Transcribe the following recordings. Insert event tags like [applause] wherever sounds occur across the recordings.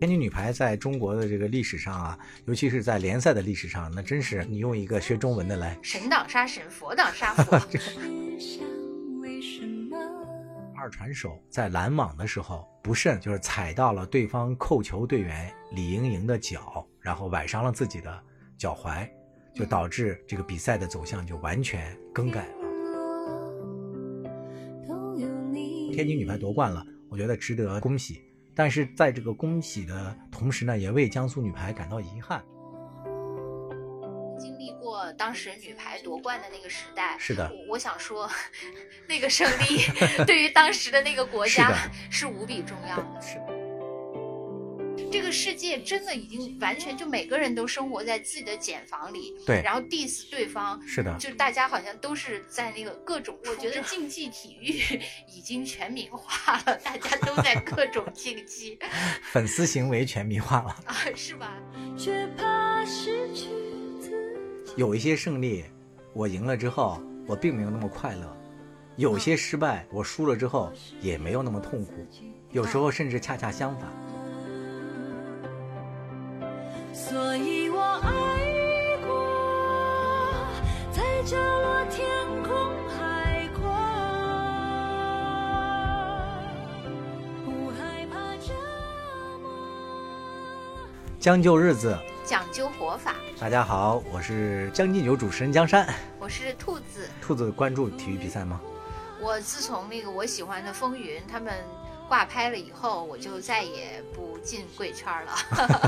天津女排在中国的这个历史上啊，尤其是在联赛的历史上，那真是你用一个学中文的来，神挡杀神，佛挡杀佛。[laughs] 二传手在拦网的时候不慎就是踩到了对方扣球队员李盈莹的脚，然后崴伤了自己的脚踝，就导致这个比赛的走向就完全更改了。天津女排夺冠了，我觉得值得恭喜。但是在这个恭喜的同时呢，也为江苏女排感到遗憾。经历过当时女排夺冠的那个时代，是的，我想说，[laughs] 那个胜利 [laughs] 对于当时的那个国家是无比重要的。是。这个世界真的已经完全就每个人都生活在自己的茧房里，对，然后 diss 对方，是的，就大家好像都是在那个各种，我觉得竞技体育已经全民化了，大家都在各种竞技，[laughs] 粉丝行为全民化了啊，是吧？[laughs] 有一些胜利，我赢了之后，我并没有那么快乐；有些失败，我输了之后也没有那么痛苦；有时候甚至恰恰相反。所以我爱过，在角落天空海阔，不害怕折磨。将就日子，讲究活法。大家好，我是将进酒主持人江山，我是兔子。兔子关注体育比赛吗？我自从那个我喜欢的风云他们。挂拍了以后，我就再也不进贵圈了。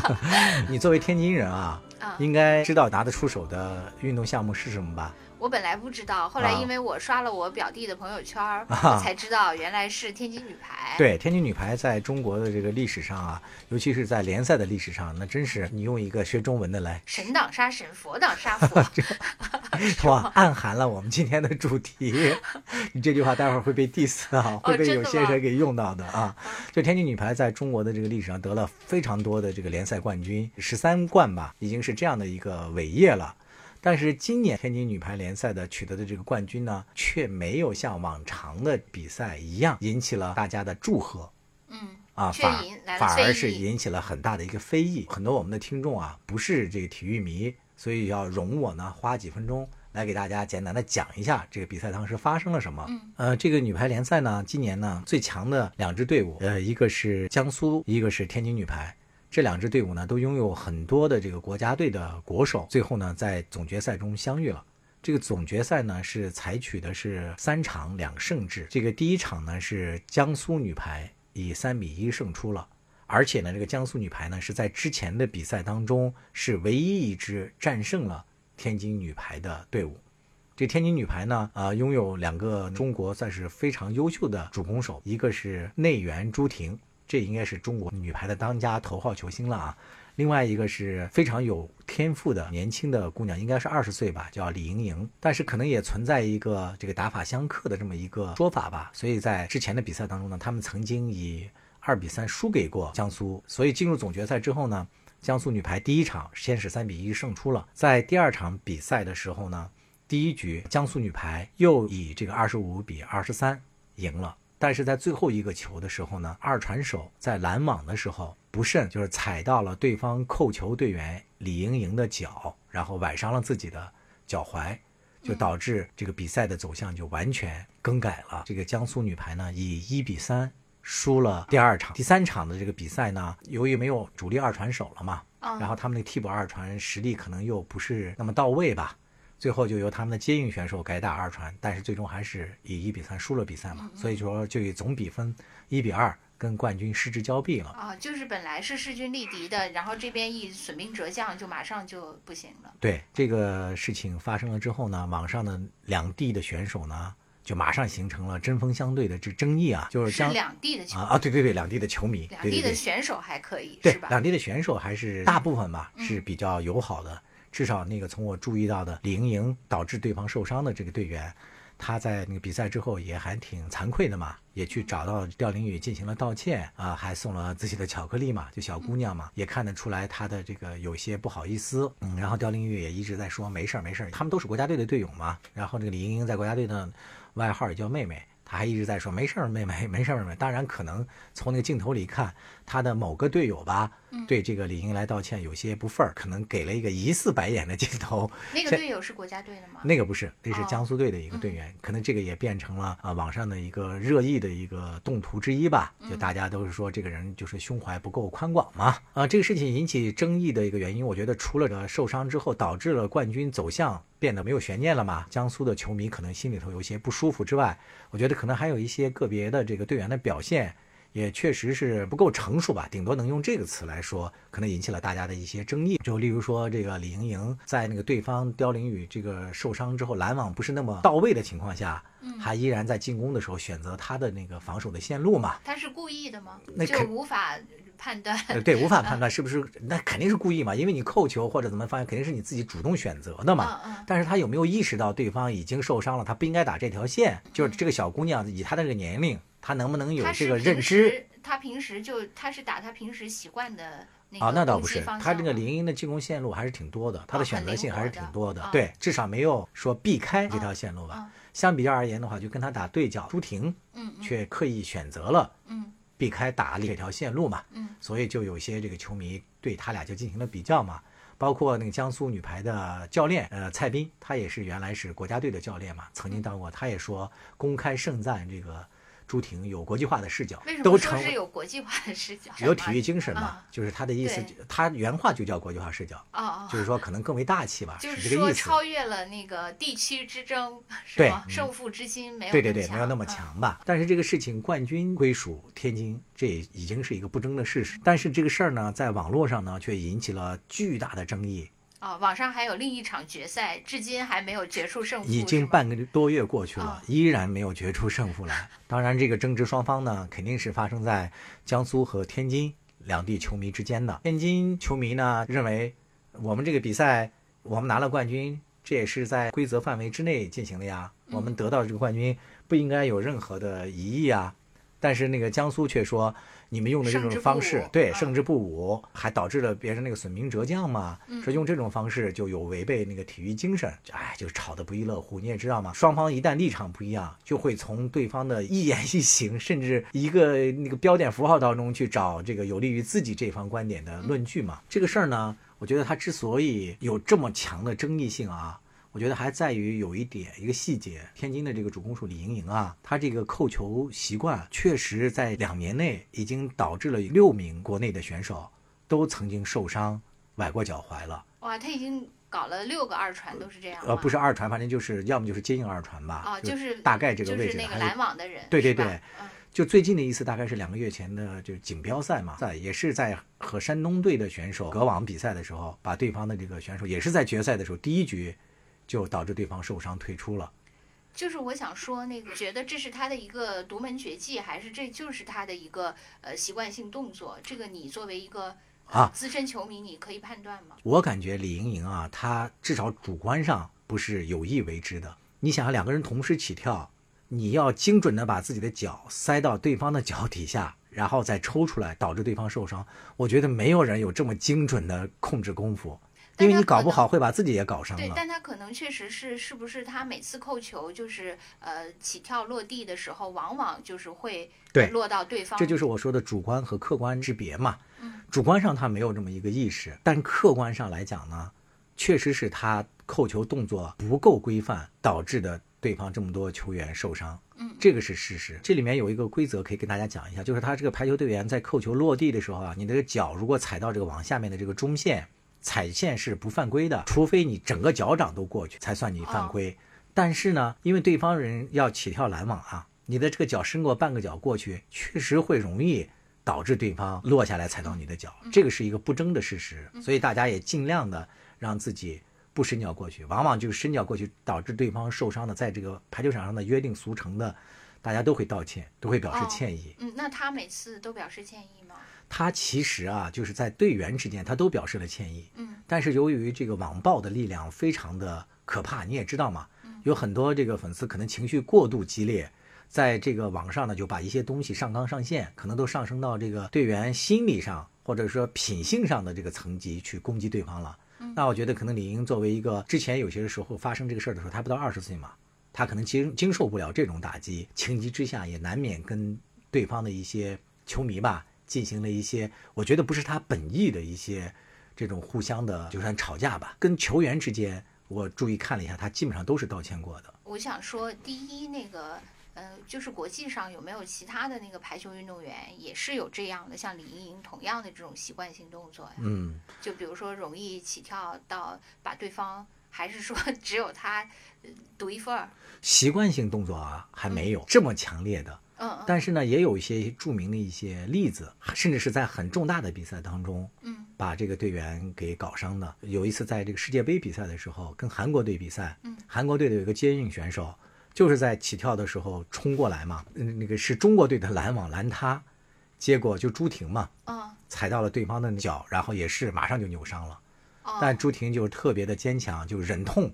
[laughs] 你作为天津人啊，应该知道拿得出手的运动项目是什么吧？我本来不知道，后来因为我刷了我表弟的朋友圈，我才知道原来是天津女排。对，天津女排在中国的这个历史上啊，尤其是在联赛的历史上，那真是你用一个学中文的来，神挡杀神，佛挡杀佛，[laughs] 哇，[laughs] 暗含了我们今天的主题。[laughs] 你这句话待会儿会被 diss 啊，会被有些人给用到的啊。就天津女排在中国的这个历史上得了非常多的这个联赛冠军，十三冠吧，已经是这样的一个伟业了。但是今年天津女排联赛的取得的这个冠军呢，却没有像往常的比赛一样引起了大家的祝贺，嗯，啊，反反而是引起了很大的一个非议。很多我们的听众啊，不是这个体育迷，所以要容我呢花几分钟来给大家简单的讲一下这个比赛当时发生了什么。呃，这个女排联赛呢，今年呢最强的两支队伍，呃，一个是江苏，一个是天津女排。这两支队伍呢，都拥有很多的这个国家队的国手，最后呢，在总决赛中相遇了。这个总决赛呢，是采取的是三场两胜制。这个第一场呢，是江苏女排以三比一胜出了，而且呢，这个江苏女排呢，是在之前的比赛当中是唯一一支战胜了天津女排的队伍。这天津女排呢，呃，拥有两个中国算是非常优秀的主攻手，一个是内援朱婷。这应该是中国女排的当家头号球星了啊！另外一个是非常有天赋的年轻的姑娘，应该是二十岁吧，叫李盈莹。但是可能也存在一个这个打法相克的这么一个说法吧。所以在之前的比赛当中呢，他们曾经以二比三输给过江苏。所以进入总决赛之后呢，江苏女排第一场先是三比一胜出了。在第二场比赛的时候呢，第一局江苏女排又以这个二十五比二十三赢了。但是在最后一个球的时候呢，二传手在拦网的时候不慎就是踩到了对方扣球队员李盈莹的脚，然后崴伤了自己的脚踝，就导致这个比赛的走向就完全更改了。这个江苏女排呢以一比三输了第二场，第三场的这个比赛呢，由于没有主力二传手了嘛，然后他们的替补二传实力可能又不是那么到位吧。最后就由他们的接应选手改打二传，但是最终还是以一比三输了比赛嘛，所以说就以总比分一比二跟冠军失之交臂了啊！就是本来是势均力敌的，然后这边一损兵折将，就马上就不行了。对这个事情发生了之后呢，网上的两地的选手呢，就马上形成了针锋相对的这争议啊，就是是两地的啊啊，对对对，两地的球迷，两地的选手还可以是吧？两地的选手还是大部分吧，是比较友好的。至少那个从我注意到的李盈莹导致对方受伤的这个队员，他在那个比赛之后也还挺惭愧的嘛，也去找到刁玲雨进行了道歉啊，还送了自己的巧克力嘛，就小姑娘嘛，也看得出来她的这个有些不好意思。嗯，然后刁玲雨也一直在说没事儿没事儿，他们都是国家队的队友嘛。然后这个李盈莹在国家队的外号也叫妹妹。他还一直在说没事儿，妹妹，没事儿，妹妹。当然，可能从那个镜头里看，他的某个队友吧，对这个李英来道歉有些不忿儿，可能给了一个疑似白眼的镜头。[laughs] 那个队友是国家队的吗？那个不是，那是江苏队的一个队员。可能这个也变成了啊网上的一个热议的一个动图之一吧。就大家都是说这个人就是胸怀不够宽广嘛。啊，这个事情引起争议的一个原因，我觉得除了这受伤之后导致了冠军走向变得没有悬念了嘛，江苏的球迷可能心里头有些不舒服之外，我觉得可能还有一些个别的这个队员的表现。也确实是不够成熟吧，顶多能用这个词来说，可能引起了大家的一些争议。就例如说，这个李盈莹在那个对方刁凌宇这个受伤之后，拦网不是那么到位的情况下，还依然在进攻的时候选择他的那个防守的线路嘛？他是故意的吗？那就无法判断。对，无法 [laughs] 判断是不是？那肯定是故意嘛，因为你扣球或者怎么发现，肯定是你自己主动选择的嘛。嗯嗯。但是他有没有意识到对方已经受伤了，他不应该打这条线？就是这个小姑娘以她的这个年龄。他能不能有这个认知？他平时就他是打他平时习惯的那个啊，那倒不是。他这个林英的进攻线路还是挺多的，他的选择性还是挺多的。对，至少没有说避开这条线路吧。相比较而言的话，就跟他打对角，朱婷，嗯，却刻意选择了，嗯，避开打这条线路嘛，嗯，所以就有些这个球迷对他俩就进行了比较嘛。包括那个江苏女排的教练，呃，蔡斌，他也是原来是国家队的教练嘛，曾经当过，他也说公开盛赞这个。朱婷有国际化的视角，都成是有国际化的视角，有体育精神嘛？就是他的意思，他原话就叫国际化视角，就是说可能更为大气吧，就是这个意思。超越了那个地区之争，对，胜负之心没有对对对，没有那么强吧？但是这个事情冠军归属天津，这已经是一个不争的事实。但是这个事儿呢，在网络上呢，却引起了巨大的争议。啊，网上还有另一场决赛，至今还没有决出胜负。已经半个多月过去了，依然没有决出胜负来。当然，这个争执双方呢，肯定是发生在江苏和天津两地球迷之间的。天津球迷呢认为，我们这个比赛我们拿了冠军，这也是在规则范围之内进行的呀，我们得到这个冠军不应该有任何的疑义啊。但是那个江苏却说。你们用的这种方式，对胜之不武，还导致了别人那个损兵折将嘛？说用这种方式就有违背那个体育精神，哎，就吵得不亦乐乎。你也知道嘛，双方一旦立场不一样，就会从对方的一言一行，甚至一个那个标点符号当中去找这个有利于自己这方观点的论据嘛。这个事儿呢，我觉得它之所以有这么强的争议性啊。我觉得还在于有一点一个细节，天津的这个主攻手李盈莹啊，她这个扣球习惯确实在两年内已经导致了六名国内的选手都曾经受伤崴过脚踝了。哇，他已经搞了六个二传都是这样。呃，不是二传，反正就是要么就是接应二传吧。啊，就是大概这个位置。就是那个拦网的人。对对对，就最近的一次大概是两个月前的，就是锦标赛嘛，在也是在和山东队的选手隔网比赛的时候，把对方的这个选手也是在决赛的时候第一局。就导致对方受伤退出了，就是我想说，那个觉得这是他的一个独门绝技，还是这就是他的一个呃习惯性动作？这个你作为一个啊资深球迷，你可以判断吗？我感觉李盈莹啊，她至少主观上不是有意为之的。你想，两个人同时起跳，你要精准的把自己的脚塞到对方的脚底下，然后再抽出来，导致对方受伤。我觉得没有人有这么精准的控制功夫。因为你搞不好会把自己也搞伤了。对，但他可能确实是，是不是他每次扣球就是呃起跳落地的时候，往往就是会对落到对方。这就是我说的主观和客观之别嘛。嗯主观上他没有这么一个意识，但客观上来讲呢，确实是他扣球动作不够规范导致的对方这么多球员受伤。嗯，这个是事实。这里面有一个规则可以跟大家讲一下，就是他这个排球队员在扣球落地的时候啊，你的脚如果踩到这个网下面的这个中线。踩线是不犯规的，除非你整个脚掌都过去才算你犯规。但是呢，因为对方人要起跳拦网啊，你的这个脚伸过半个脚过去，确实会容易导致对方落下来踩到你的脚，这个是一个不争的事实。所以大家也尽量的让自己不伸脚过去，往往就是伸脚过去导致对方受伤的，在这个排球场上的约定俗成的，大家都会道歉，都会表示歉意。嗯，那他每次都表示歉意吗？他其实啊，就是在队员之间，他都表示了歉意。嗯，但是由于这个网暴的力量非常的可怕，你也知道嘛，有很多这个粉丝可能情绪过度激烈，在这个网上呢，就把一些东西上纲上线，可能都上升到这个队员心理上或者说品性上的这个层级去攻击对方了。那我觉得可能李英作为一个之前有些时候发生这个事儿的时候，他不到二十岁嘛，他可能经经受不了这种打击，情急之下也难免跟对方的一些球迷吧进行了一些，我觉得不是他本意的一些这种互相的就算吵架吧。跟球员之间，我注意看了一下，他基本上都是道歉过的。我想说，第一那个。呃，就是国际上有没有其他的那个排球运动员也是有这样的，像李盈莹同样的这种习惯性动作呀？嗯，就比如说容易起跳到把对方，还是说只有他独一份儿？习惯性动作啊，还没有这么强烈的。但是呢，也有一些著名的一些例子，甚至是在很重大的比赛当中，嗯，把这个队员给搞伤的。有一次在这个世界杯比赛的时候，跟韩国队比赛，嗯，韩国队的有一个接应选手。就是在起跳的时候冲过来嘛，那个是中国队的拦网拦他，结果就朱婷嘛，踩到了对方的脚，然后也是马上就扭伤了，但朱婷就特别的坚强，就忍痛，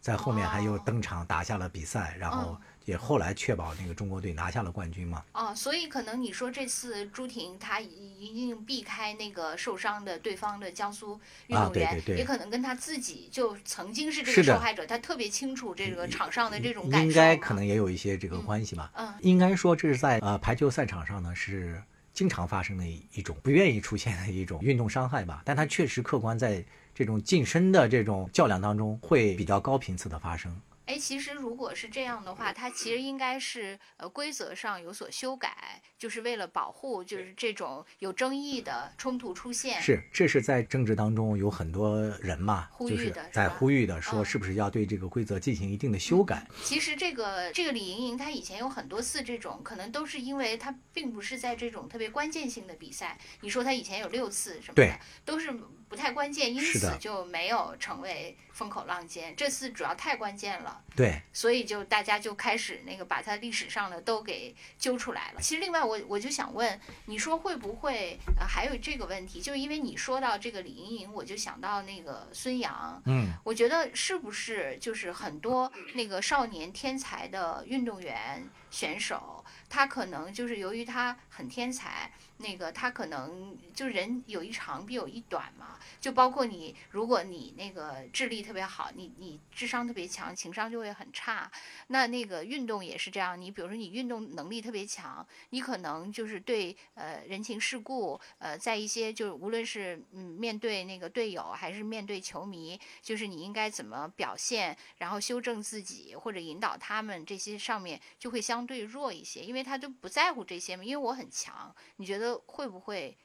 在后面还又登场打下了比赛，然后。也后来确保那个中国队拿下了冠军嘛？哦，所以可能你说这次朱婷她一定避开那个受伤的对方的江苏运动员，也可能跟她自己就曾经是这个受害者，她特别清楚这个场上的这种感受。应该可能也有一些这个关系吧。嗯，应该说这是在呃排球赛场上呢是经常发生的一种不愿意出现的一种运动伤害吧，但它确实客观在这种近身的这种较量当中会比较高频次的发生。哎，其实如果是这样的话，它其实应该是呃规则上有所修改，就是为了保护就是这种有争议的冲突出现。是，这是在政治当中有很多人嘛，就是在呼吁的，说是不是要对这个规则进行一定的修改。其实这个这个李盈莹她以前有很多次这种，可能都是因为她并不是在这种特别关键性的比赛。你说她以前有六次什么的，都是不太关键，因此就没有成为风口浪尖。这次主要太关键了。对，所以就大家就开始那个把他历史上的都给揪出来了。其实另外我我就想问，你说会不会呃还有这个问题？就是因为你说到这个李盈莹，我就想到那个孙杨。嗯，我觉得是不是就是很多那个少年天才的运动员选手，他可能就是由于他很天才。那个他可能就人有一长必有一短嘛，就包括你，如果你那个智力特别好，你你智商特别强，情商就会很差。那那个运动也是这样，你比如说你运动能力特别强，你可能就是对呃人情世故，呃在一些就是无论是嗯面对那个队友还是面对球迷，就是你应该怎么表现，然后修正自己或者引导他们这些上面就会相对弱一些，因为他都不在乎这些嘛，因为我很强，你觉得？会不会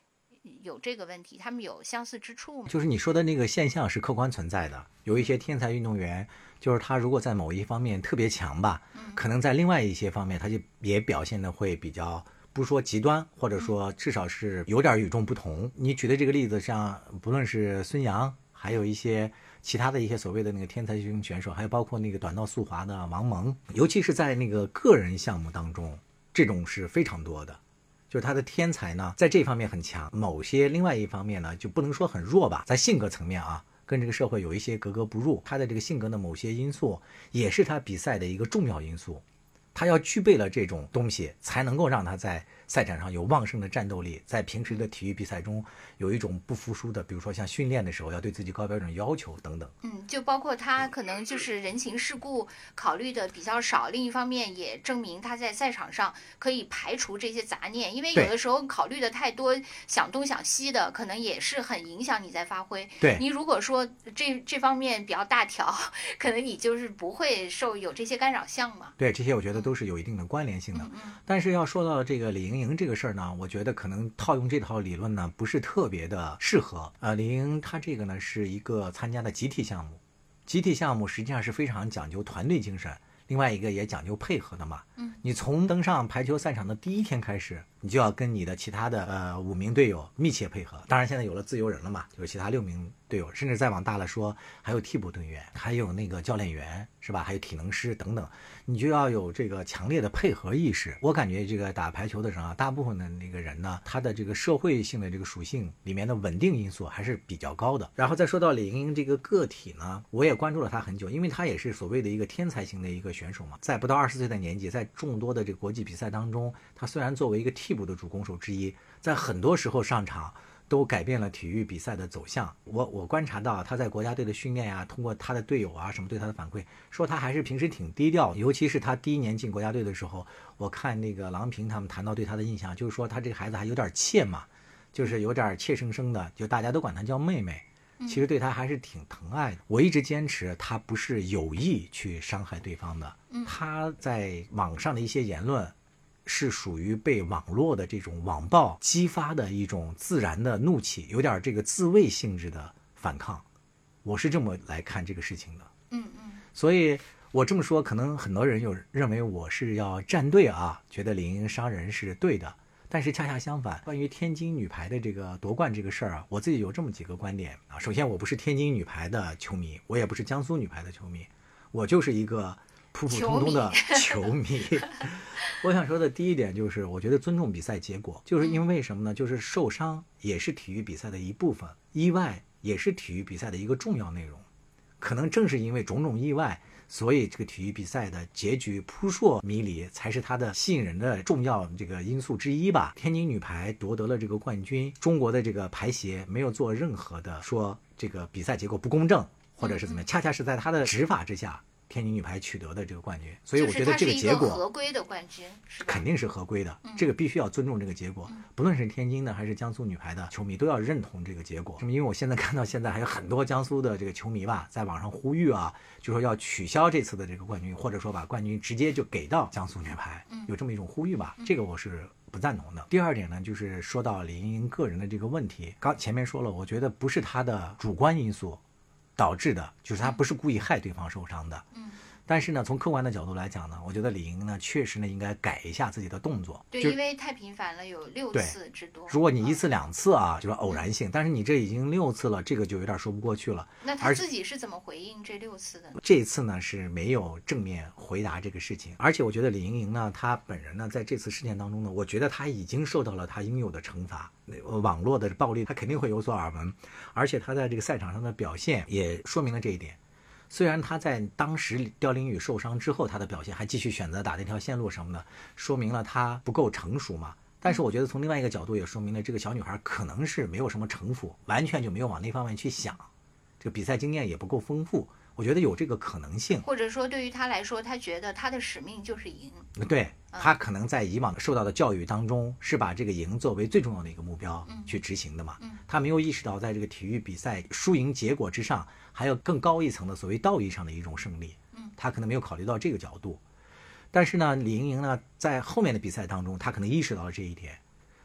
有这个问题？他们有相似之处吗？就是你说的那个现象是客观存在的。有一些天才运动员，就是他如果在某一方面特别强吧，可能在另外一些方面他就也表现的会比较，不说极端，或者说至少是有点与众不同。你举的这个例子，像不论是孙杨，还有一些其他的一些所谓的那个天才型选手，还有包括那个短道速滑的王蒙，尤其是在那个个人项目当中，这种是非常多的。就是他的天才呢，在这方面很强，某些另外一方面呢，就不能说很弱吧，在性格层面啊，跟这个社会有一些格格不入。他的这个性格的某些因素，也是他比赛的一个重要因素。他要具备了这种东西，才能够让他在。赛场上有旺盛的战斗力，在平时的体育比赛中有一种不服输的，比如说像训练的时候要对自己高标准要求等等。嗯，就包括他可能就是人情世故考虑的比较少，另一方面也证明他在赛场上可以排除这些杂念，因为有的时候考虑的太多，想东想西的，可能也是很影响你在发挥。对你如果说这这方面比较大条，可能你就是不会受有这些干扰项嘛。对，这些我觉得都是有一定的关联性的。嗯，但是要说到这个李盈。莹这个事儿呢，我觉得可能套用这套理论呢，不是特别的适合。呃，李莹她这个呢是一个参加的集体项目，集体项目实际上是非常讲究团队精神，另外一个也讲究配合的嘛。嗯，你从登上排球赛场的第一天开始，你就要跟你的其他的呃五名队友密切配合。当然现在有了自由人了嘛，就是其他六名队友，甚至再往大了说，还有替补队员，还有那个教练员，是吧？还有体能师等等。你就要有这个强烈的配合意识。我感觉这个打排球的时候啊，大部分的那个人呢，他的这个社会性的这个属性里面的稳定因素还是比较高的。然后再说到李盈莹这个个体呢，我也关注了她很久，因为她也是所谓的一个天才型的一个选手嘛，在不到二十岁的年纪，在众多的这个国际比赛当中，她虽然作为一个替补的主攻手之一，在很多时候上场都改变了体育比赛的走向。我我观察到他在国家队的训练呀、通过他的队友啊什么对他的反馈，说他还是平时挺低调，尤其是他第一年进国家队的时候，我看那个郎平他们谈到对他的印象，就是说他这个孩子还有点怯嘛，就是有点怯生生的，就大家都管他叫妹妹。其实对他还是挺疼爱的。我一直坚持，他不是有意去伤害对方的。他在网上的一些言论，是属于被网络的这种网暴激发的一种自然的怒气，有点这个自卫性质的反抗。我是这么来看这个事情的。嗯嗯所以我这么说，可能很多人有认为我是要站队啊，觉得李盈莹伤人是对的。但是恰恰相反，关于天津女排的这个夺冠这个事儿啊，我自己有这么几个观点啊。首先，我不是天津女排的球迷，我也不是江苏女排的球迷，我就是一个普普通通的 [laughs] 球迷。[laughs] 我想说的第一点就是，我觉得尊重比赛结果，就是因为什么呢？就是受伤也是体育比赛的一部分，意外也是体育比赛的一个重要内容。可能正是因为种种意外，所以这个体育比赛的结局扑朔迷离，才是它的吸引人的重要这个因素之一吧。天津女排夺得了这个冠军，中国的这个排协没有做任何的说这个比赛结果不公正，或者是怎么样，恰恰是在他的执法之下，天津女排取得的这个冠军。所以我觉得这就是它是一结果合规的冠军，是？肯定是合规的，这个必须要尊重这个结果。不论是天津的还是江苏女排的球迷，都要认同这个结果。因为我现在看到现在还有很多江苏的这个球迷吧，在网上呼吁啊，就说要取消这次的这个冠军，或者说把冠军直接就给到江苏女排，有这么一种呼吁吧。这个我是。不赞同的。第二点呢，就是说到李盈莹个人的这个问题，刚前面说了，我觉得不是她的主观因素导致的，就是她不是故意害对方受伤的。嗯。但是呢，从客观的角度来讲呢，我觉得李莹呢确实呢应该改一下自己的动作。对，因为太频繁了，有六次之多。如果你一嗯次两次啊，就是偶然性，但是你这已经六次了，这个就有点说不过去了。那他自己是怎么回应这六次的呢？这一次呢是没有正面回答这个事情，而且我觉得李莹莹呢，她本人呢在这次事件当中呢，我觉得她已经受到了她应有的惩罚。网络的暴力，她肯定会有所耳闻，而且她在这个赛场上的表现也说明了这一点。虽然她在当时刁林宇受伤之后，她的表现还继续选择打那条线路什么的，说明了她不够成熟嘛。但是我觉得从另外一个角度也说明了这个小女孩可能是没有什么城府，完全就没有往那方面去想，这个比赛经验也不够丰富。我觉得有这个可能性。或者说，对于他来说，他觉得他的使命就是赢。对他可能在以往受到的教育当中，是把这个赢作为最重要的一个目标去执行的嘛。他没有意识到，在这个体育比赛输赢结果之上，还有更高一层的所谓道义上的一种胜利。他可能没有考虑到这个角度。但是呢，李盈莹呢，在后面的比赛当中，她可能意识到了这一点，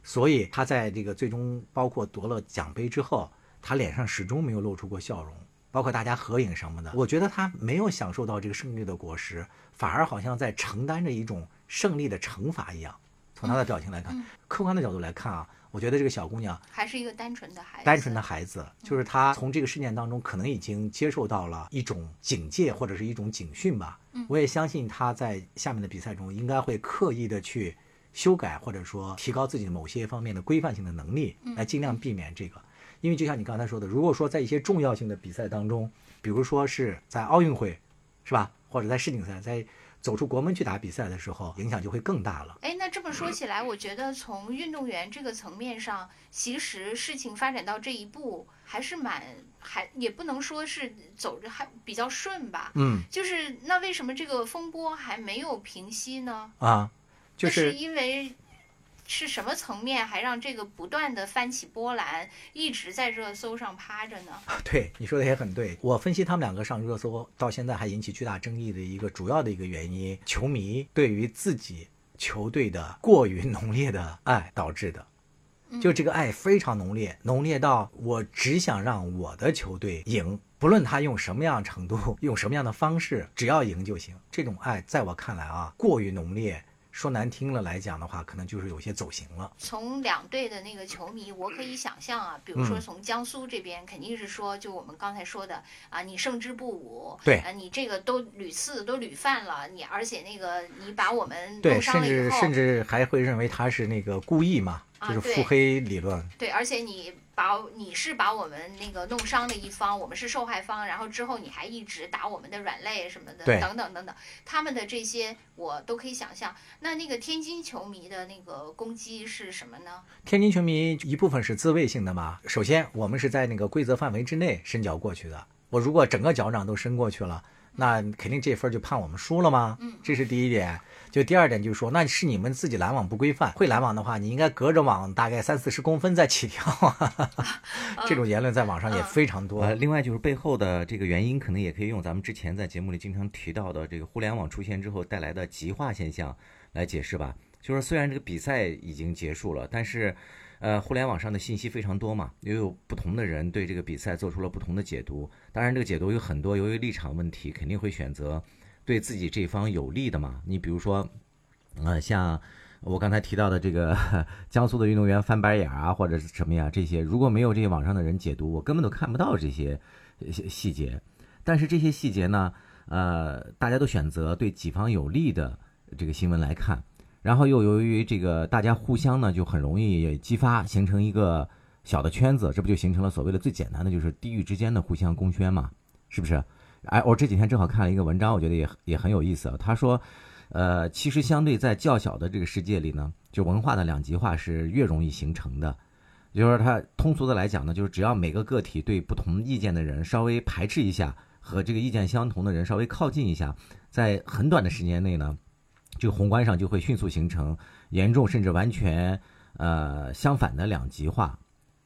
所以她在这个最终包括夺了奖杯之后，她脸上始终没有露出过笑容。包括大家合影什么的，我觉得他没有享受到这个胜利的果实，反而好像在承担着一种胜利的惩罚一样。从他的表情来看，客观的角度来看啊，我觉得这个小姑娘还是一个单纯的孩子，单纯的孩子，就是她从这个事件当中可能已经接受到了一种警戒或者是一种警训吧。我也相信她在下面的比赛中应该会刻意的去修改或者说提高自己某些方面的规范性的能力，来尽量避免这个。因为就像你刚才说的，如果说在一些重要性的比赛当中，比如说是在奥运会，是吧，或者在世锦赛，在走出国门去打比赛的时候，影响就会更大了。哎，那这么说起来，我觉得从运动员这个层面上，其实事情发展到这一步，还是蛮还也不能说是走着还比较顺吧。嗯就是那为什么这个风波还没有平息呢？啊，就是是因为是什么层面还让这个不断的翻起波澜，一直在热搜上趴着呢？[laughs] 对你说的也很对。我分析他们两个上热搜到现在还引起巨大争议的一个主要的一个原因，球迷对于自己球队的过于浓烈的爱导致的。就这个爱非常浓烈，浓烈到我只想让我的球队赢，不论他用什么样程度，用什么样的方式，只要赢就行。这种爱在我看来啊，过于浓烈。说难听了来讲的话，可能就是有些走形了。从两队的那个球迷，我可以想象啊，比如说嗯从江苏这边，肯定是说，就我们刚才说的啊，你胜之不武，对啊，你这个都屡次都屡犯了，你而且那个你把我们对，弄伤甚了以后，至甚至还会认为他是那个故意嘛，就是腹黑理论。对，而且你把你是把我们那个弄伤的一方，我们是受害方，然后之后你还一直打我们的软肋什么的，等等等等，他们的这些我都可以想象。那那个天津球迷的那个攻击是什么呢？天津球迷一部分是自卫性的嘛。首先，我们是在那个规则范围之内伸脚过去的。我如果整个脚掌都伸过去了。那肯定这分就判我们输了吗？嗯，这是第一点。就第二点就是说，那是你们自己拦网不规范。会拦网的话，你应该隔着网大概三四十公分再起跳。[laughs] 这种言论在网上也非常多。呃另外就是背后的这个原因，可能也可以用咱们之前在节目里经常提到的这个互联网出现之后带来的极化现象来解释吧。就是虽然这个比赛已经结束了，但是。呃，互联网上的信息非常多嘛，也有不同的人对这个比赛做出了不同的解读。当然，这个解读有很多，由于立场问题，肯定会选择对自己这方有利的嘛。你比如说，呃，像我刚才提到的这个 [laughs] 江苏的运动员翻白眼啊，或者是什么呀，这些如果没有这些网上的人解读，我根本都看不到这些细细节。但是这些细节呢，呃，大家都选择对己方有利的这个新闻来看。然后又由于这个大家互相呢，就很容易也激发，形成一个小的圈子，这不就形成了所谓的最简单的就是地域之间的互相公宣嘛？是不是？哎，我这几天正好看了一个文章，我觉得也也很有意思。他说，呃，其实相对在较小的这个世界里呢，就文化的两极化是越容易形成的。就是说，他通俗的来讲呢，就是只要每个个体对不同意见的人稍微排斥一下，和这个意见相同的人稍微靠近一下，在很短的时间内呢。这个宏观上就会迅速形成严重甚至完全呃相反的两极化，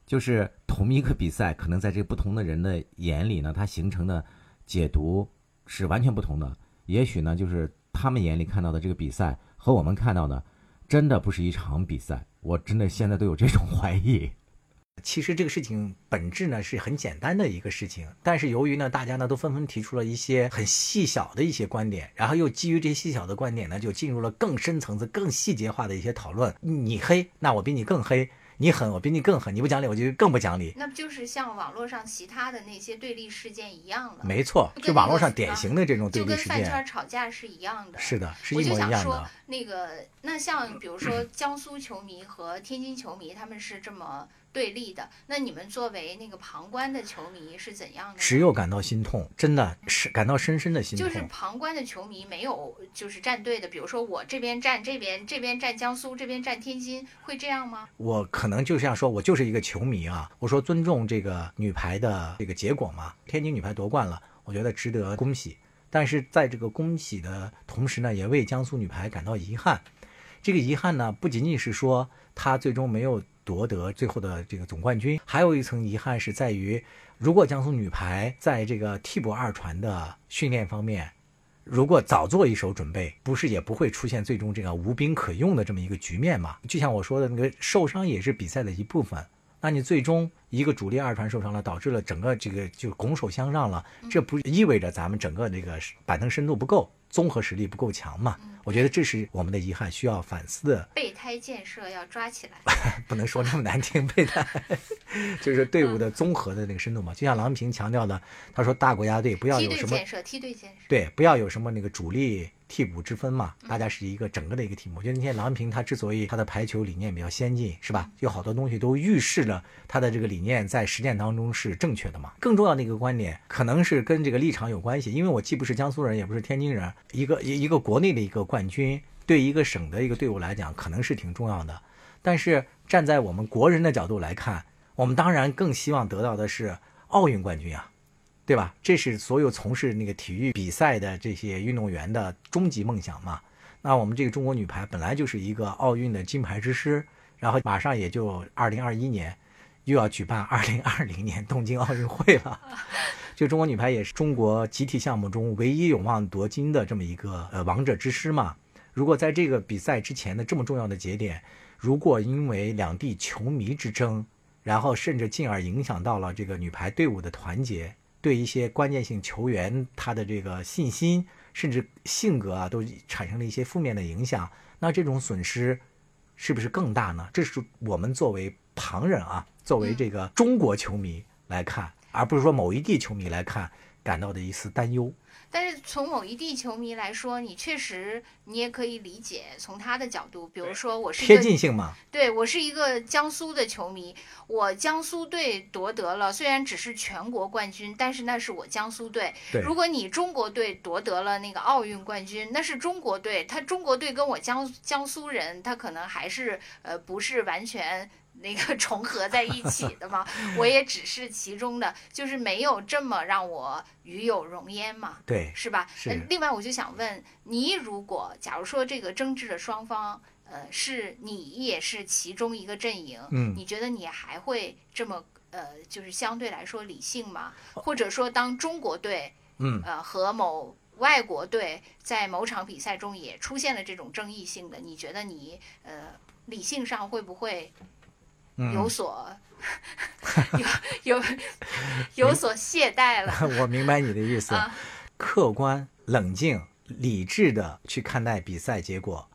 就是同一个比赛，可能在这不同的人的眼里呢，它形成的解读是完全不同的。也许呢，就是他们眼里看到的这个比赛和我们看到的，真的不是一场比赛。我真的现在都有这种 [laughs] 怀疑。其实这个事情本质呢是很简单的一个事情，但是由于呢大家呢都纷纷提出了一些很细小的一些观点，然后又基于这些细小的观点呢，就进入了更深层次、更细节化的一些讨论。你黑，那我比你更黑；你狠，我比你更狠；你不讲理，我就更不讲理。那不就是像网络上其他的那些对立事件一样的？没错，就网络上典型的这种对立事件，就跟饭圈吵架是一样的。是的，是一模一样的。我就想说，那个那像比如说江苏球迷和天津球迷，他们是这么。对立的，那你们作为那个旁观的球迷是怎样的？只有感到心痛，真的是感到深深的心痛。就是旁观的球迷没有就是站队的，比如说我这边站这边，这边站江苏，这边站天津，会这样吗？我可能就像说，我就是一个球迷啊。我说尊重这个女排的这个结果嘛，天津女排夺冠了，我觉得值得恭喜。但是在这个恭喜的同时呢，也为江苏女排感到遗憾。这个遗憾呢，不仅仅是说她最终没有。夺得最后的这个总冠军，还有一层遗憾是在于，如果江苏女排在这个替补二传的训练方面，如果早做一手准备，不是也不会出现最终这个无兵可用的这么一个局面嘛？就像我说的那个受伤也是比赛的一部分，那你最终一个主力二传受伤了，导致了整个这个就拱手相让了，这不意味着咱们整个这个板凳深度不够，综合实力不够强嘛？我觉得这是我们的遗憾，需要反思的。备胎建设要抓起来，[laughs] 不能说那么难听。备胎 [laughs] 就是队伍的综合的那个深度嘛。就像郎平强调的，他说大国家队不要有什么建设，梯队建设，对，不要有什么那个主力。替补之分嘛，大家是一个整个的一个题目。我觉得那天郎平他之所以他的排球理念比较先进，是吧？有好多东西都预示了他的这个理念在实践当中是正确的嘛。更重要的一个观点，可能是跟这个立场有关系。因为我既不是江苏人，也不是天津人，一个一一个国内的一个冠军，对一个省的一个队伍来讲，可能是挺重要的。但是站在我们国人的角度来看，我们当然更希望得到的是奥运冠军啊。对吧？这是所有从事那个体育比赛的这些运动员的终极梦想嘛？那我们这个中国女排本来就是一个奥运的金牌之师，然后马上也就二零二一年又要举办二零二零年东京奥运会了。[laughs] 就中国女排也是中国集体项目中唯一有望夺金的这么一个呃王者之师嘛。如果在这个比赛之前的这么重要的节点，如果因为两地球迷之争，然后甚至进而影响到了这个女排队伍的团结。对一些关键性球员，他的这个信心甚至性格啊，都产生了一些负面的影响。那这种损失是不是更大呢？这是我们作为旁人啊，作为这个中国球迷来看，而不是说某一地球迷来看，感到的一丝担忧。但是从某一地球迷来说，你确实你也可以理解，从他的角度，比如说我是一贴个近性嘛，对我是一个江苏的球迷，我江苏队夺得了，虽然只是全国冠军，但是那是我江苏队。如果你中国队夺得了那个奥运冠军，那是中国队，他中国队跟我江江苏人，他可能还是呃不是完全。那个 [laughs] 重合在一起的嘛，我也只是其中的，就是没有这么让我与有荣焉嘛。对，是吧？是呃另外，我就想问你，如果假如说这个争执的双方，呃，是你也是其中一个阵营，嗯你觉得你还会这么呃，就是相对来说理性吗？或者说，当中国队嗯，呃和某外国队在某场比赛中也出现了这种争议性的，你觉得你呃理性上会不会有嗯，所、[laughs] 有有有所懈怠了？[laughs] 我明白你的意思，啊客观、冷静、理智的去看待比赛结果，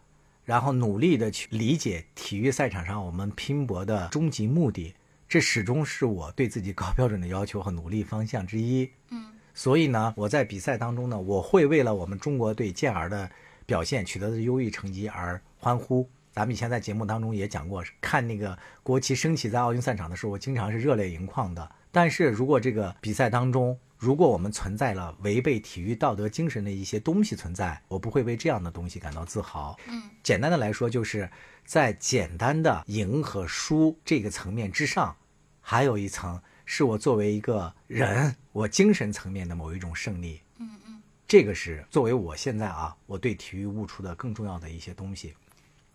然后努力的去理解体育赛场上我们拼搏的终极目的，这始终是我对自己高标准的要求和努力方向之一。嗯，所以呢，我在比赛当中呢，我会为了我们中国队健儿的表现取得的优异成绩而欢呼。咱们以前在节目当中也讲过，看那个国旗升起在奥运赛场的时候，我经常是热泪盈眶的。但是如果这个比赛当中，如果我们存在了违背体育道德精神的一些东西存在，我不会为这样的东西感到自豪。嗯，简单的来说，就是在简单的赢和输这个层面之上，还有一层是我作为一个人，我精神层面的某一种胜利。嗯嗯这个是作为我现在啊，我对体育悟出的更重要的一些东西，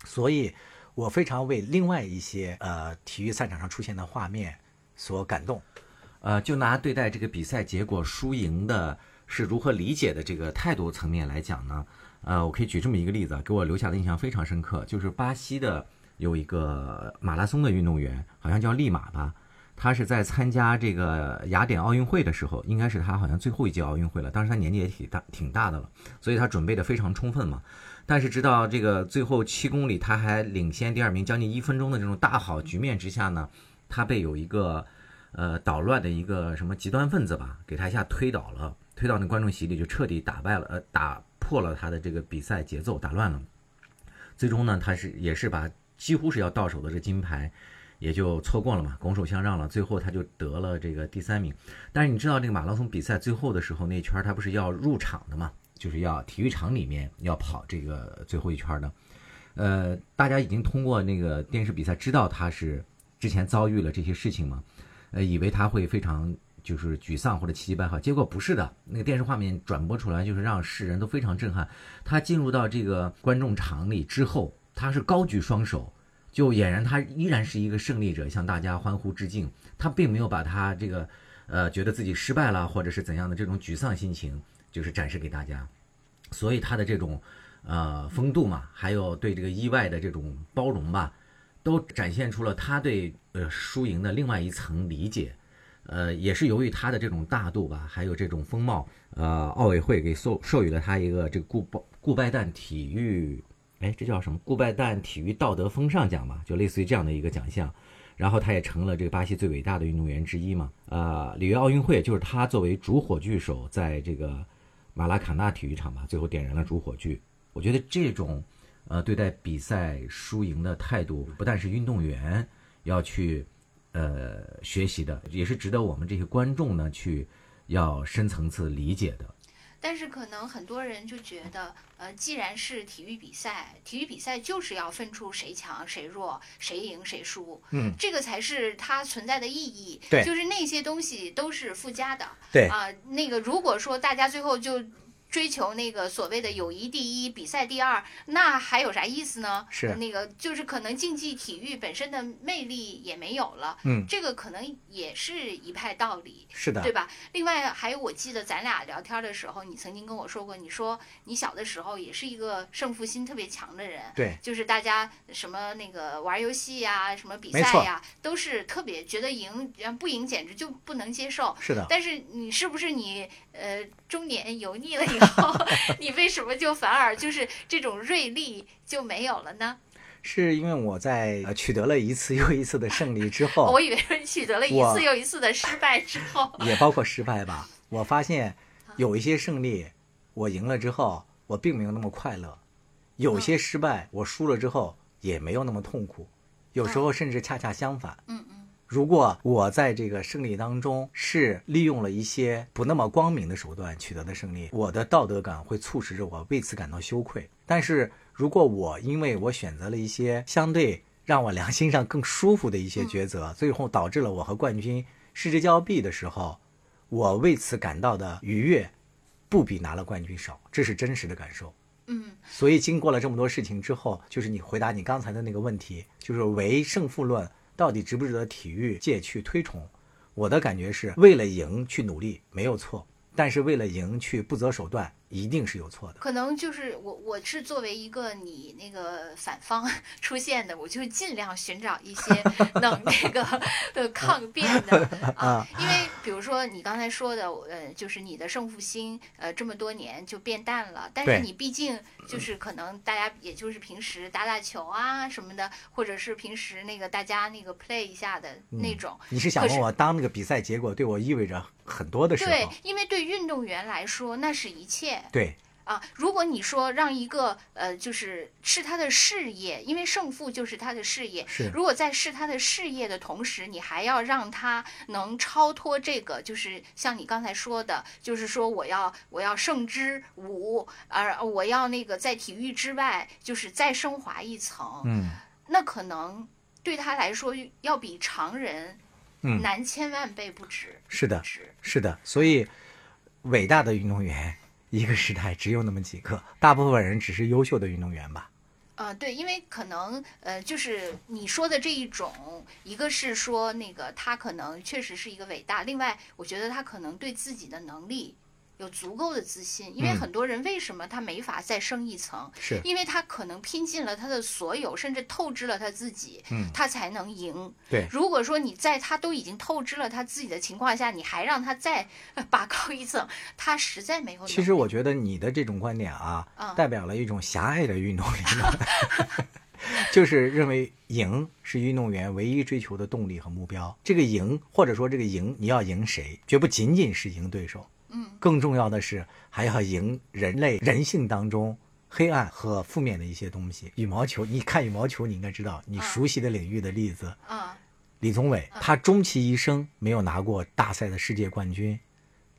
所以我非常为另外一些呃体育赛场上出现的画面所感动。呃，就拿对待这个比赛结果输赢的是如何理解的这个态度层面来讲呢，呃，我可以举这么一个例子，给我留下的印象非常深刻，就是巴西的有一个马拉松的运动员，好像叫利马吧，他是在参加这个雅典奥运会的时候，应该是他好像最后一届奥运会了，当时他年纪也挺大挺大的了，所以他准备的非常充分嘛。但是直到这个最后七公里，他还领先第二名将近一分钟的这种大好局面之下呢，他被有一个呃捣乱的一个什么极端分子吧，给他一下推倒了，推到那观众席里，就彻底打败了，呃，打破了他的这个比赛节奏，打乱了。最终呢，他是也是把几乎是要到手的这金牌，也就错过了嘛，拱手相让了。最后他就得了这个第三名。但是你知道这个马拉松比赛最后的时候那一圈他不是要入场的嘛，就是要体育场里面要跑这个最后一圈儿的。呃，大家已经通过那个电视比赛知道他是之前遭遇了这些事情嘛，呃，以为他会非常就是沮丧或者气急败坏，结果不是的。那个电视画面转播出来，就是让世人都非常震撼。他进入到这个观众场里之后，他是高举双手，就俨然他依然是一个胜利者，向大家欢呼致敬。他并没有把他这个呃觉得自己失败了或者是怎样的这种沮丧心情，就是展示给大家。所以他的这种呃风度嘛，还有对这个意外的这种包容吧，都展现出了他对呃输赢的另外一层理解。呃，也是由于他的这种大度吧，还有这种风貌，呃，奥委会给授授予了他一个这个顾拜顾拜旦体育，哎，这叫什么？顾拜旦体育道德风尚奖吧，就类似于这样的一个奖项。然后他也成了这个巴西最伟大的运动员之一嘛。呃，里约奥运会就是他作为主火炬手，在这个马拉卡纳体育场吧，最后点燃了主火炬。我觉得这种呃对待比赛输赢的态度，不但是运动员要去呃学习的，也是值得我们这些观众呢去要深层次理解的。但是可能很多人就觉得，呃，既然是体育比赛，体育比赛就是要分出谁强谁弱，谁赢谁输，嗯，这个才是它存在的意义。对就是那些东西都是附加的。对啊、那个如果说大家最后就追求那个所谓的友谊第一、比赛第二，那还有啥意思呢？是那个就是可能竞技体育本身的魅力也没有了。嗯，这个可能也是一派道理。是的对，吧？另外还有，我记得咱俩聊天的时候，你曾经跟我说过，你说你小的时候也是一个胜负心特别强的人，对，就是大家什么那个玩游戏呀、什么比赛呀，都是特别觉得赢，不赢简直就不能接受。是的。但是你是不是你呃中年油腻了以后，[laughs] 你为什么就反而就是这种锐利就没有了呢？[laughs] 是因为我在呃取得了一次又一次的胜利之后，[laughs] 我以为是取得了一次又一次的失败之后，也包括失败吧，我发现有一些胜利，我赢了之后，我并没有那么快乐；有些失败，我输了之后也没有那么痛苦。有时候甚至恰恰相反。嗯嗯如果我在这个胜利当中是利用了一些不那么光明的手段取得的胜利，我的道德感会促使着我为此感到羞愧。但是如果我因为我选择了一些相对让我良心上更舒服的一些抉择，最后导致了我和冠军失之交臂的时候，我为此感到的愉悦，不比拿了冠军少，这是真实的感受。嗯所以经过了这么多事情之后，就是你回答你刚才的那个问题，就是唯胜负论到底值不值得体育界去推崇？我的感觉是为了赢去努力没有错，但是为了赢去不择手段，一定是有错的。可能就是我，我是作为一个你那个反方 [laughs] 出现的，我就尽量寻找一些 [laughs] 能那个呃抗辩的 [laughs] 啊，因为比如说你刚才说的，呃，就是你的胜负心，呃，这么多年就变淡了，但是你毕竟就是可能大家也就是平时打打球啊什么的，或者是平时那个大家那个 play 一下的那种，你是想问我，当那个比赛结果对我意味着很多的时对，，因为对运动员来说那是一切，对啊，如果你说让一个呃，就是是他的事业，因为胜负就是他的事业。是如果在是他的事业的同时，你还要让他能超脱这个，就是像你刚才说的，就是说我要我要胜之舞，而我要那个在体育之外，就是再升华一层，嗯那可能对他来说要比常人嗯，难千万倍不止。是的，是的，所以伟大的运动员，一个时代只有那么几个，大部分人只是优秀的运动员吧。呃，对，因为可能呃，就是你说的这一种，一个是说那个他可能确实是一个伟大，另外我觉得他可能对自己的能力有足够的自信，因为嗯很多人为什么他没法再升一层，是，因为他可能拼尽了他的所有，甚至透支了他自己，嗯他才能赢。对如果说你在他都已经透支了他自己的情况下，你还让他再呃拔高一层，他实在没有。其实我觉得你的这种观点啊，嗯代表了一种狭隘的运动理论，[laughs] 就是认为赢是运动员唯一追求的动力和目标。这个赢，或者说这个赢，你要赢谁，绝不仅仅是赢对手，嗯，更重要的是还要赢人类人性当中。黑暗和负面的一些东西，羽毛球，你看羽毛球，你应该知道，你嗯熟悉的领域的例子，啊、李宗伟，他终其一生没有拿过大赛的世界冠军，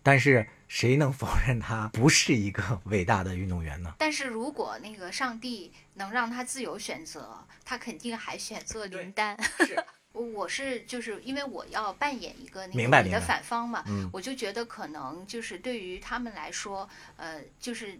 但是谁能否认他不是一个伟大的运动员呢？但是如果那个上帝能让他自由选择，他肯定还选择林丹。是，我是就是因为我要扮演一个那个你的反方嘛，嗯。我就觉得可能就是对于他们来说，呃，就是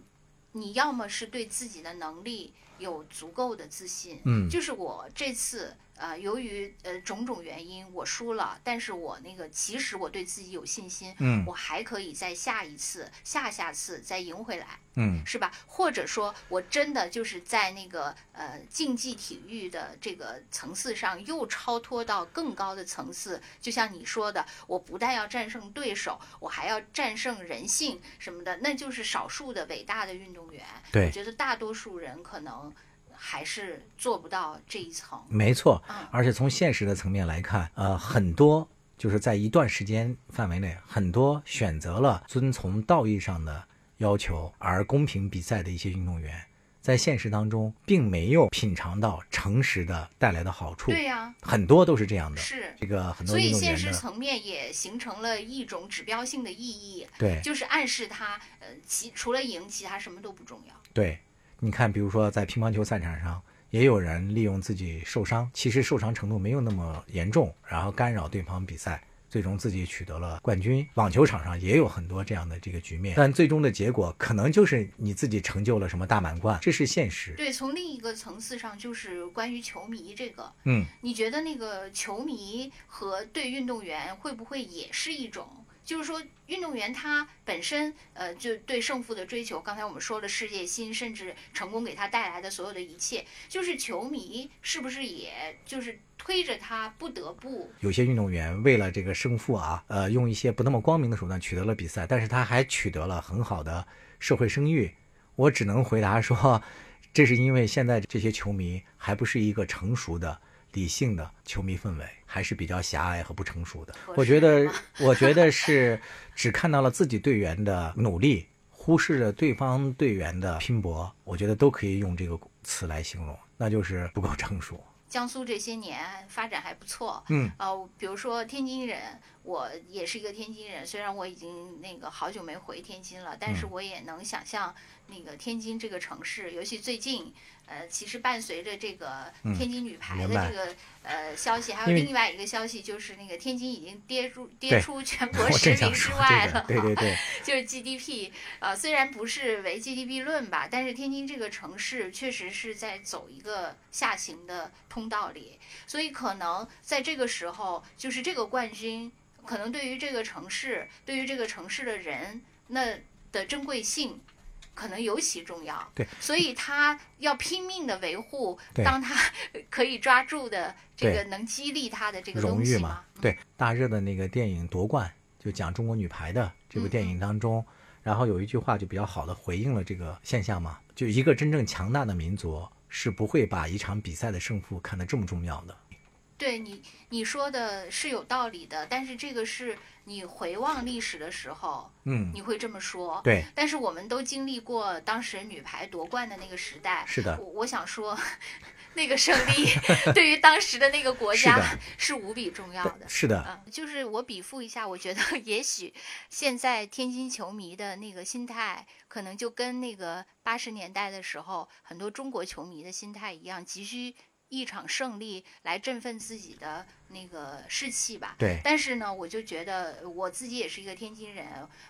你要么是对自己的能力有足够的自信，嗯就是我这次呃，由于呃种种原因我输了，但是我那个其实我对自己有信心，嗯我还可以在下一次、下下次再赢回来。嗯是吧？或者说我真的就是在那个呃竞技体育的这个层次上又超脱到更高的层次，就像你说的，我不但要战胜对手，我还要战胜人性什么的，那就是少数的伟大的运动员。对我觉得大多数人可能还是做不到这一层。没错嗯，而且从现实的层面来看，呃，很多就是在一段时间范围内，很多选择了遵从道义上的要求而公平比赛的一些运动员，在现实当中并没有品尝到诚实的带来的好处，对呀、很多都是这样的。是。这个很多所以现实层面也形成了一种指标性的意义，对就是暗示他，呃，其除了赢，其他什么都不重要。对，你看，比如说在乒乓球赛场上，也有人利用自己受伤，其实受伤程度没有那么严重，然后干扰对方比赛，最终自己取得了冠军。网球场上也有很多这样的这个局面，但最终的结果可能就是你自己成就了什么大满贯，这是现实。对，从另一个层次上，就是关于球迷这个，嗯，你觉得那个球迷和对运动员会不会也是一种？就是说，运动员他本身，呃，就对胜负的追求，刚才我们说了事业心，甚至成功给他带来的所有的一切，就是球迷是不是也就是推着他不得不有些运动员为了这个胜负啊，呃，用一些不那么光明的手段取得了比赛，但是他还取得了很好的社会声誉。我只能回答说，这是因为现在这些球迷还不是一个成熟的、理性的球迷氛围，还是比较狭隘和不成熟的。我觉得，[laughs] 我觉得是只看到了自己队员的努力，忽视了对方队员的拼搏。我觉得都可以用这个词来形容，那就是不够成熟。江苏这些年发展还不错，嗯，呃，比如说天津人，我也是一个天津人，虽然我已经那个好久没回天津了，但嗯。是我也能想象那个天津这个城市，尤其最近，呃，其实伴随着这个天津女排的这个、呃消息，还有另外一个消息就是那个天津已经跌入跌出全国十名之外了，这个，对对对，[laughs] 就是 GDP，呃，虽然不是唯 GDP 论吧，但是天津这个城市确实是在走一个下行的通道里，所以可能在这个时候，就是这个冠军，可能对于这个城市，对于这个城市的人，那的珍贵性。可能尤其重要，对，所以他要拼命的维护，对当他 [laughs] 可以抓住的这个能激励他的这个荣誉嘛，，对，大热的那个电影夺冠，就讲中国女排的这部电影当中，然后有一句话就比较好的回应了这个现象嘛，就一个真正强大的民族是不会把一场比赛的胜负看得这么重要的。对你你说的是有道理的，但是这个是你回望历史的时候，嗯，你会这么说。对，但是我们都经历过当时女排夺冠的那个时代，是的我我想说，[laughs] 那个胜利 [laughs] 对于当时的那个国家是无比重要的。是的，嗯，就是我比附一下，我觉得 [laughs] 也许现在天津球迷的那个心态，可能就跟那个八十年代的时候很多中国球迷的心态一样，急需一场胜利来振奋自己的那个士气吧。对，但是呢，我就觉得我自己也是一个天津人，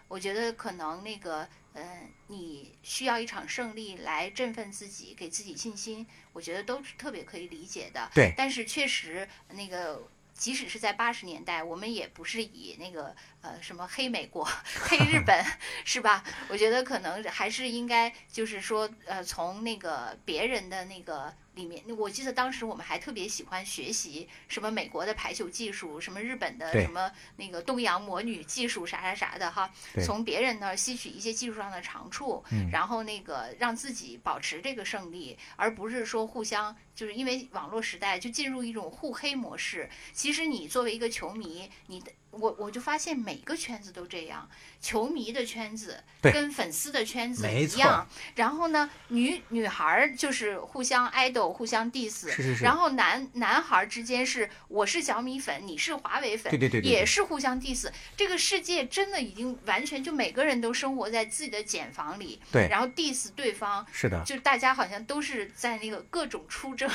我觉得可能那个，呃，你需要一场胜利来振奋自己，给自己信心，我觉得都是特别可以理解的。对但是确实那个。即使是在八十年代，我们也不是以那个呃什么黑美国、[laughs] 黑日本 [laughs] 是吧？我觉得可能还是应该就是说呃从那个别人的那个里面，我记得当时我们还特别喜欢学习什么美国的排球技术，什么日本的什么那个东洋魔女技术啥啥啥的哈，从别人那儿吸取一些技术上的长处，嗯然后那个让自己保持这个胜利，而不是说互相就是因为网络时代就进入一种互黑模式。其实你作为一个球迷，你的我我就发现每个圈子都这样，球迷的圈子跟粉丝的圈子一样。然后呢，女女孩儿就是互相 idol、互相 diss，是是是然后男男孩儿之间是我是小米粉，你是华为粉，对对对对对也是互相 diss。这个世界真的已经完全就每个人都生活在自己的茧房里，对然后 diss 对方，是的，就大家好像都是在那个各种出征。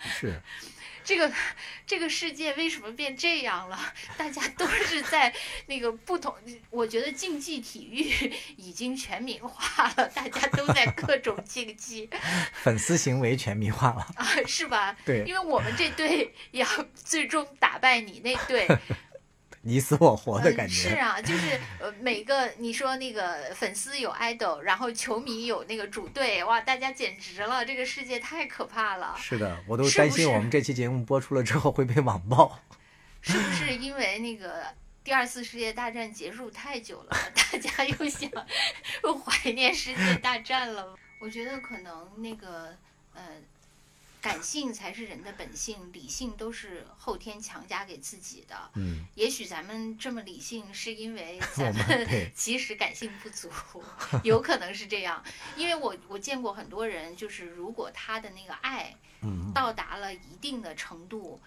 是 [laughs] 这个这个世界为什么变这样了？大家都是在那个不同，我觉得竞技体育已经全民化了，大家都在各种竞技 [laughs] 粉丝行为全民化了。啊，是吧？对因为我们这队要最终打败你那队，你死我活的感嗯。觉。是啊，就是呃，每个你说那个粉丝有 idol，然后球迷有那个主队，哇，大家简直了，这个世界太可怕了。是的，我都担心我们这期节目播出了之后会被网暴。[laughs] 是不是因为那个第二次世界大战结束太久了，大家又想又 [laughs] 怀念世界大战了？我觉得可能那个呃，感性才是人的本性，理性都是后天强加给自己的。嗯，也许咱们这么理性，是因为 [laughs] 我咱们 [laughs] 其实感性不足，[laughs] 有可能是这样。因为我我见过很多人，就是如果他的那个爱嗯，到达了一定的程度，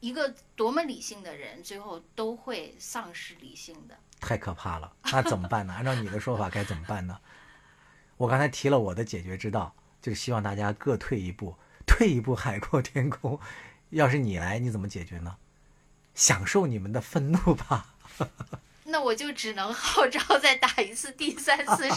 一个多么理性的人，最后都会丧失理性的。太可怕了。那怎么办呢？按照你的说法该怎么办呢？我刚才提了我的解决之道，就是希望大家各退一步，[laughs] 退一步海阔天空。要是你来，你怎么解决呢？享受你们的愤怒吧。[laughs] 那我就只能号召再打一次第三次，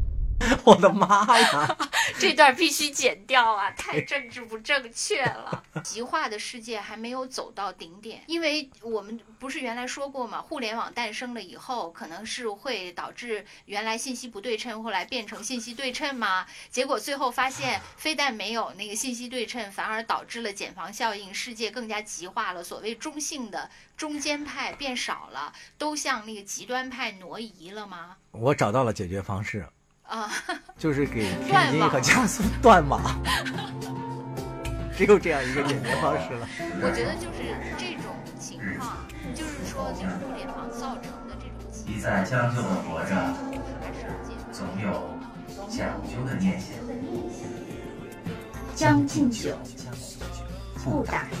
[laughs] 我的妈呀！[laughs] 这段必须剪掉啊，[laughs] 太政治不正确了。极化的世界还没有走到顶点，因为我们不是原来说过嘛，互联网诞生了以后，可能是会导致原来信息不对称，后来变成信息对称吗。结果最后发现，[laughs] 非但没有那个信息对称，反而导致了茧房效应，世界更加极化了。所谓中性的中间派变少了，都向那个极端派挪移了吗？我找到了解决方式，啊、[laughs] 就是给天津和江苏断网。[laughs] 只有这样一个解决方式了。我觉得就是这种情况，就是说就是互联网造成的这种情一再将就的活着。总有讲究的念想。将进酒，不打烊。